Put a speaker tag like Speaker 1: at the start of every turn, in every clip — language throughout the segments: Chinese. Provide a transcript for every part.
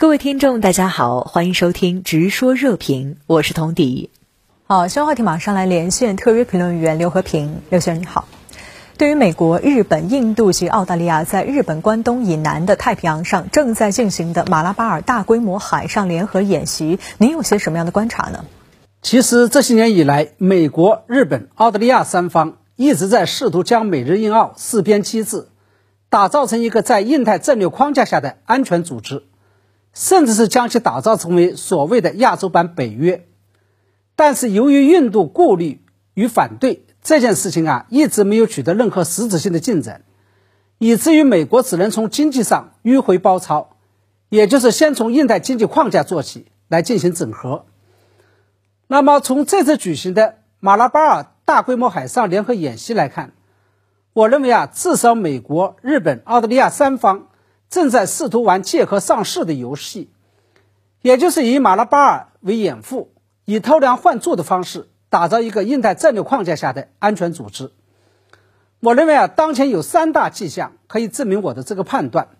Speaker 1: 各位听众，大家好，欢迎收听《直说热评》，我是童迪。
Speaker 2: 好，新闻话题马上来连线特约评论员刘和平，刘先生你好。对于美国、日本、印度及澳大利亚在日本关东以南的太平洋上正在进行的马拉巴尔大规模海上联合演习，您有些什么样的观察呢？
Speaker 3: 其实这些年以来，美国、日本、澳大利亚三方一直在试图将美日印澳四边机制打造成一个在印太战略框架下的安全组织。甚至是将其打造成为所谓的亚洲版北约，但是由于印度顾虑与反对这件事情啊，一直没有取得任何实质性的进展，以至于美国只能从经济上迂回包抄，也就是先从印太经济框架做起来进行整合。那么从这次举行的马拉巴尔大规模海上联合演习来看，我认为啊，至少美国、日本、澳大利亚三方。正在试图玩借壳上市的游戏，也就是以马拉巴尔为掩护，以偷梁换柱的方式打造一个印太战略框架下的安全组织。我认为啊，当前有三大迹象可以证明我的这个判断。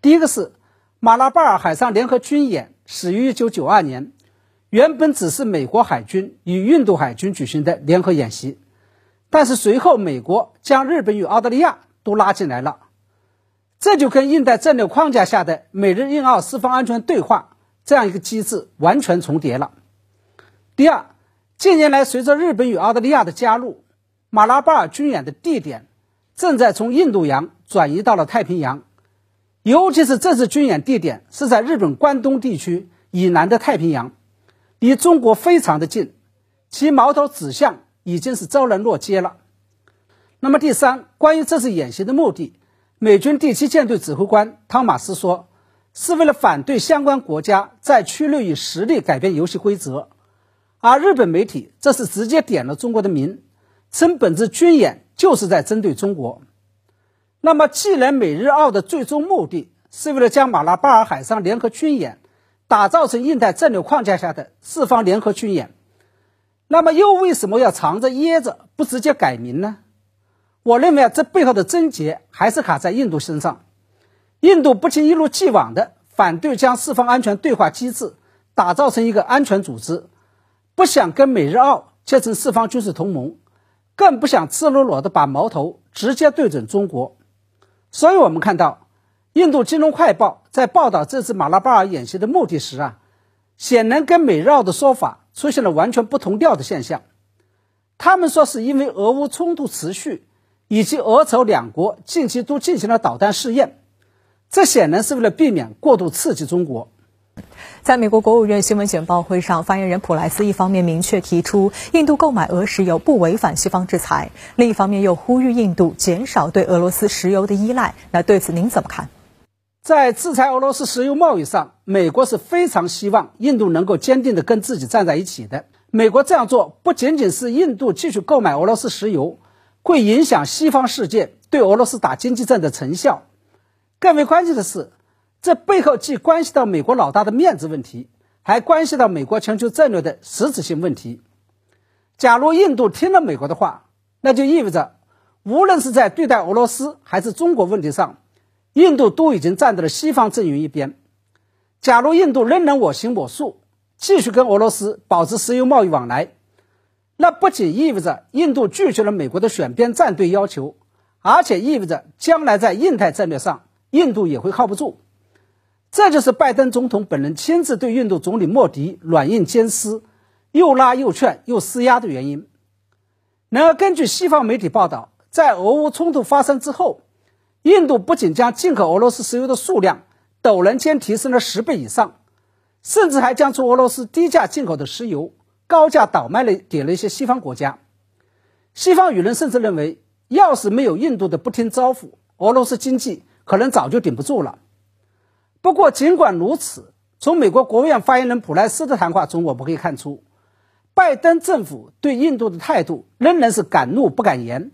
Speaker 3: 第一个是马拉巴尔海上联合军演始于1992年，原本只是美国海军与印度海军举行的联合演习，但是随后美国将日本与澳大利亚都拉进来了。这就跟印太战略框架下的美日印澳四方安全对话这样一个机制完全重叠了。第二，近年来随着日本与澳大利亚的加入，马拉巴尔军演的地点正在从印度洋转移到了太平洋，尤其是这次军演地点是在日本关东地区以南的太平洋，离中国非常的近，其矛头指向已经是昭然若揭了。那么第三，关于这次演习的目的。美军第七舰队指挥官汤马斯说：“是为了反对相关国家在区内以实力改变游戏规则。”而日本媒体这是直接点了中国的名，称本次军演就是在针对中国。那么，既然美日澳的最终目的是为了将马拉巴尔海上联合军演打造成印太战略框架下的四方联合军演，那么又为什么要藏着掖着不直接改名呢？我认为啊，这背后的症结还是卡在印度身上。印度不仅一如既往的反对将四方安全对话机制打造成一个安全组织，不想跟美日澳结成四方军事同盟，更不想赤裸裸的把矛头直接对准中国。所以，我们看到，印度金融快报在报道这次马拉巴尔演习的目的时啊，显然跟美日澳的说法出现了完全不同调的现象。他们说是因为俄乌冲突持续。以及俄朝两国近期都进行了导弹试验，这显然是为了避免过度刺激中国。
Speaker 2: 在美国国务院新闻简报会上，发言人普莱斯一方面明确提出印度购买俄石油不违反西方制裁，另一方面又呼吁印度减少对俄罗斯石油的依赖。那对此您怎么看？
Speaker 3: 在制裁俄罗斯石油贸易上，美国是非常希望印度能够坚定的跟自己站在一起的。美国这样做不仅仅是印度继续购买俄罗斯石油。会影响西方世界对俄罗斯打经济战的成效。更为关键的是，这背后既关系到美国老大的面子问题，还关系到美国全球战略的实质性问题。假如印度听了美国的话，那就意味着，无论是在对待俄罗斯还是中国问题上，印度都已经站在了西方阵营一边。假如印度仍然我行我素，继续跟俄罗斯保持石油贸易往来。那不仅意味着印度拒绝了美国的选边站队要求，而且意味着将来在印太战略上，印度也会靠不住。这就是拜登总统本人亲自对印度总理莫迪软硬兼施，又拉又劝又施压的原因。然而，根据西方媒体报道，在俄乌冲突发生之后，印度不仅将进口俄罗斯石油的数量陡然间提升了十倍以上，甚至还将从俄罗斯低价进口的石油。高价倒卖了给了一些西方国家，西方舆论甚至认为，要是没有印度的不听招呼，俄罗斯经济可能早就顶不住了。不过，尽管如此，从美国国务院发言人普莱斯的谈话中，我们可以看出，拜登政府对印度的态度仍然是敢怒不敢言，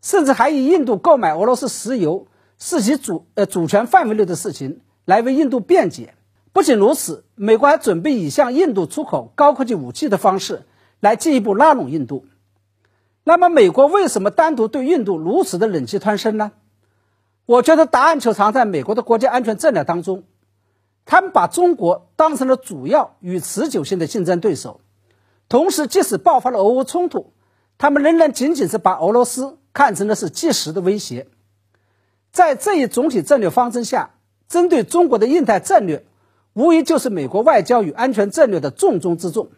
Speaker 3: 甚至还以印度购买俄罗斯石油是其主呃主权范围内的事情来为印度辩解。不仅如此，美国还准备以向印度出口高科技武器的方式来进一步拉拢印度。那么，美国为什么单独对印度如此的忍气吞声呢？我觉得答案就藏在美国的国家安全战略当中。他们把中国当成了主要与持久性的竞争对手，同时即使爆发了俄乌冲突，他们仍然仅仅是把俄罗斯看成的是即时的威胁。在这一总体战略方针下，针对中国的印太战略，无疑就是美国外交与安全战略的重中之重。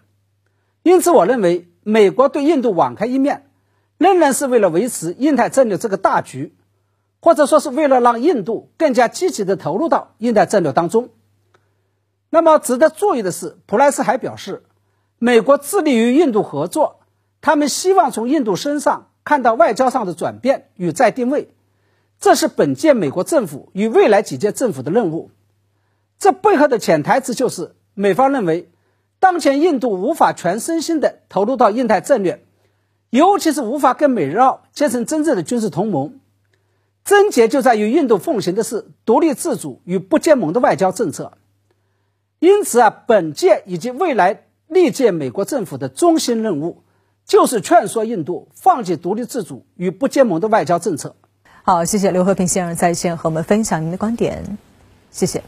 Speaker 3: 因此，我认为美国对印度网开一面，仍然是为了维持印太战略这个大局，或者说是为了让印度更加积极地投入到印太战略当中。那么，值得注意的是，普莱斯还表示，美国致力于印度合作，他们希望从印度身上看到外交上的转变与再定位。这是本届美国政府与未来几届政府的任务。这背后的潜台词就是，美方认为，当前印度无法全身心地投入到印太战略，尤其是无法跟美日澳结成真正的军事同盟。症结就在于印度奉行的是独立自主与不结盟的外交政策。因此啊，本届以及未来历届美国政府的中心任务，就是劝说印度放弃独立自主与不结盟的外交政策。
Speaker 2: 好，谢谢刘和平先生在线和我们分享您的观点，谢谢。